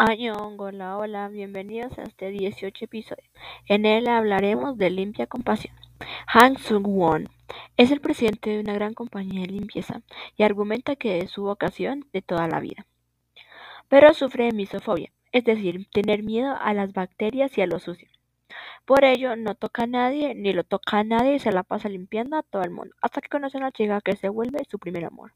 Año hola, hola, bienvenidos a este 18 episodio. En él hablaremos de limpia compasión. Han Sung-won es el presidente de una gran compañía de limpieza y argumenta que es su vocación de toda la vida. Pero sufre de misofobia, es decir, tener miedo a las bacterias y a lo sucio. Por ello, no toca a nadie, ni lo toca a nadie y se la pasa limpiando a todo el mundo, hasta que conoce a una chica que se vuelve su primer amor.